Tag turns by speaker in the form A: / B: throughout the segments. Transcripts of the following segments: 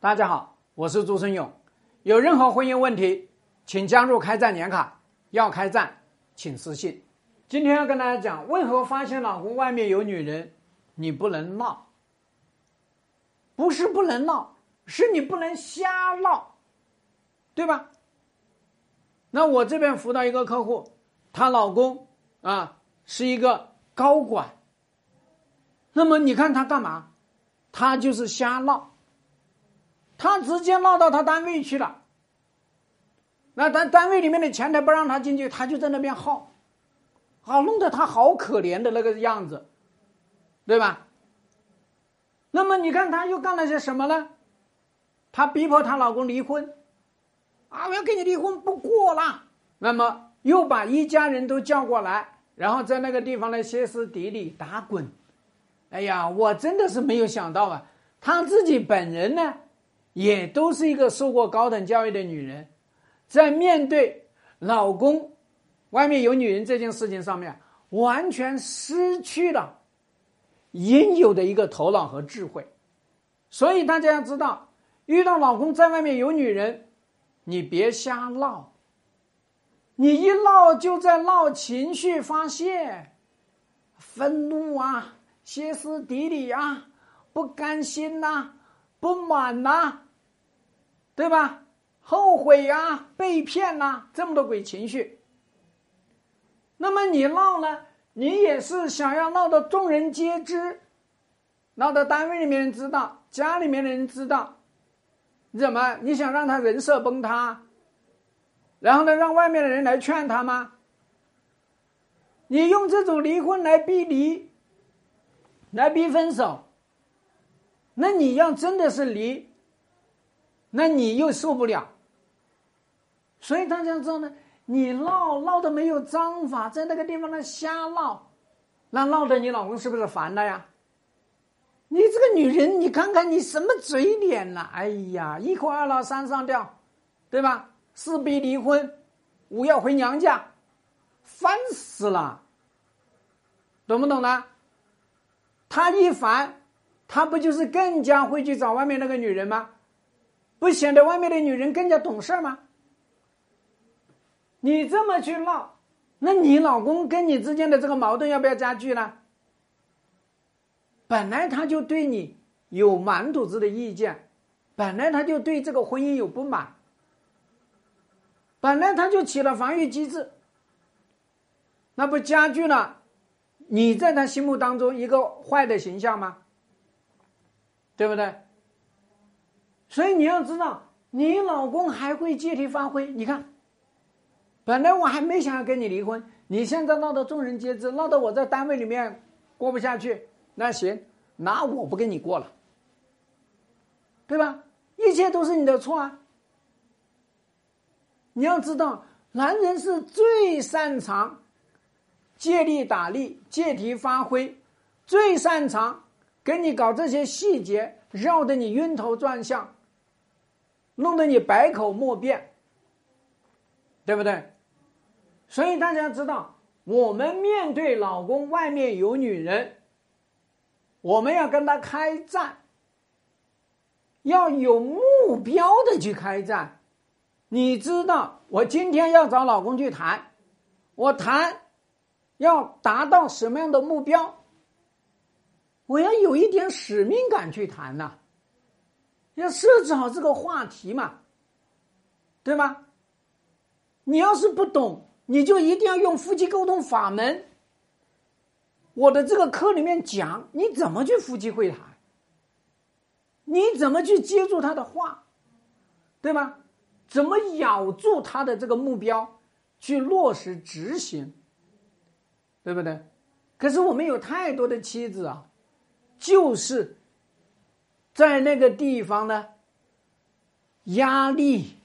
A: 大家好，我是朱生勇。有任何婚姻问题，请加入开战年卡。要开战，请私信。今天要跟大家讲，为何发现老公外面有女人，你不能闹？不是不能闹，是你不能瞎闹，对吧？那我这边辅导一个客户，她老公啊是一个高管。那么你看他干嘛？他就是瞎闹。他直接闹到他单位去了，那单单位里面的前台不让他进去，他就在那边耗，好弄得他好可怜的那个样子，对吧？那么你看他又干了些什么呢？他逼迫她老公离婚，啊，我要跟你离婚，不过了。那么又把一家人都叫过来，然后在那个地方呢歇斯底里打滚。哎呀，我真的是没有想到啊，他自己本人呢。也都是一个受过高等教育的女人，在面对老公外面有女人这件事情上面，完全失去了应有的一个头脑和智慧。所以大家要知道，遇到老公在外面有女人，你别瞎闹。你一闹就在闹情绪发泄，愤怒啊，歇斯底里啊，不甘心呐。不满呐，对吧？后悔呀，被骗呐，这么多鬼情绪。那么你闹呢？你也是想要闹得众人皆知，闹得单位里面人知道，家里面的人知道。你怎么？你想让他人设崩塌，然后呢，让外面的人来劝他吗？你用这种离婚来逼离，来逼分手。那你要真的是离，那你又受不了。所以大家知道呢，你闹闹的没有章法，在那个地方呢瞎闹，那闹的你老公是不是烦了呀？你这个女人，你看看你什么嘴脸呐？哎呀，一哭二闹三上吊，对吧？四逼离婚，五要回娘家，烦死了，懂不懂呢？他一烦。他不就是更加会去找外面那个女人吗？不显得外面的女人更加懂事吗？你这么去闹，那你老公跟你之间的这个矛盾要不要加剧呢？本来他就对你有满肚子的意见，本来他就对这个婚姻有不满，本来他就起了防御机制，那不加剧了你在他心目当中一个坏的形象吗？对不对？所以你要知道，你老公还会借题发挥。你看，本来我还没想要跟你离婚，你现在闹得众人皆知，闹得我在单位里面过不下去。那行，那我不跟你过了，对吧？一切都是你的错啊！你要知道，男人是最擅长借力打力、借题发挥，最擅长。跟你搞这些细节，绕得你晕头转向，弄得你百口莫辩，对不对？所以大家知道，我们面对老公外面有女人，我们要跟他开战，要有目标的去开战。你知道，我今天要找老公去谈，我谈要达到什么样的目标？我要有一点使命感去谈呐，要设置好这个话题嘛，对吗？你要是不懂，你就一定要用夫妻沟通法门。我的这个课里面讲，你怎么去夫妻会谈？你怎么去接住他的话，对吧？怎么咬住他的这个目标，去落实执行，对不对？可是我们有太多的妻子啊。就是在那个地方呢，压力，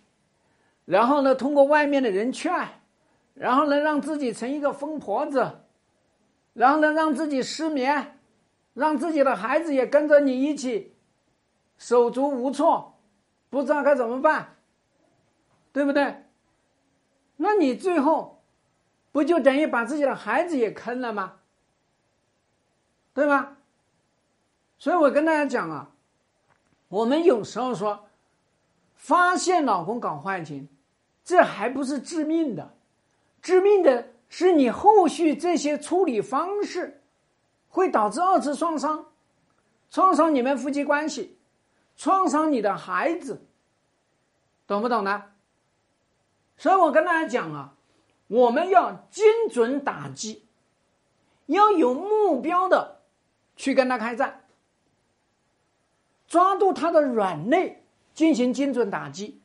A: 然后呢，通过外面的人劝，然后呢，让自己成一个疯婆子，然后呢，让自己失眠，让自己的孩子也跟着你一起手足无措，不知道该怎么办，对不对？那你最后不就等于把自己的孩子也坑了吗？对吧？所以我跟大家讲啊，我们有时候说，发现老公搞坏情，这还不是致命的，致命的是你后续这些处理方式，会导致二次创伤，创伤你们夫妻关系，创伤你的孩子，懂不懂呢？所以我跟大家讲啊，我们要精准打击，要有目标的去跟他开战。抓住他的软肋进行精准打击。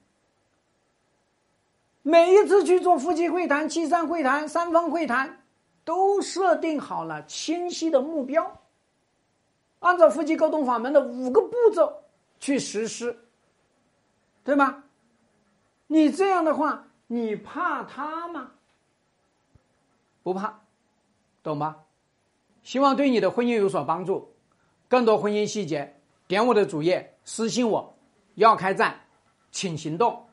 A: 每一次去做夫妻会谈、七三会谈、三方会谈，都设定好了清晰的目标，按照夫妻沟通法门的五个步骤去实施，对吗？你这样的话，你怕他吗？不怕，懂吗？希望对你的婚姻有所帮助。更多婚姻细节。点我的主页私信我，要开战，请行动。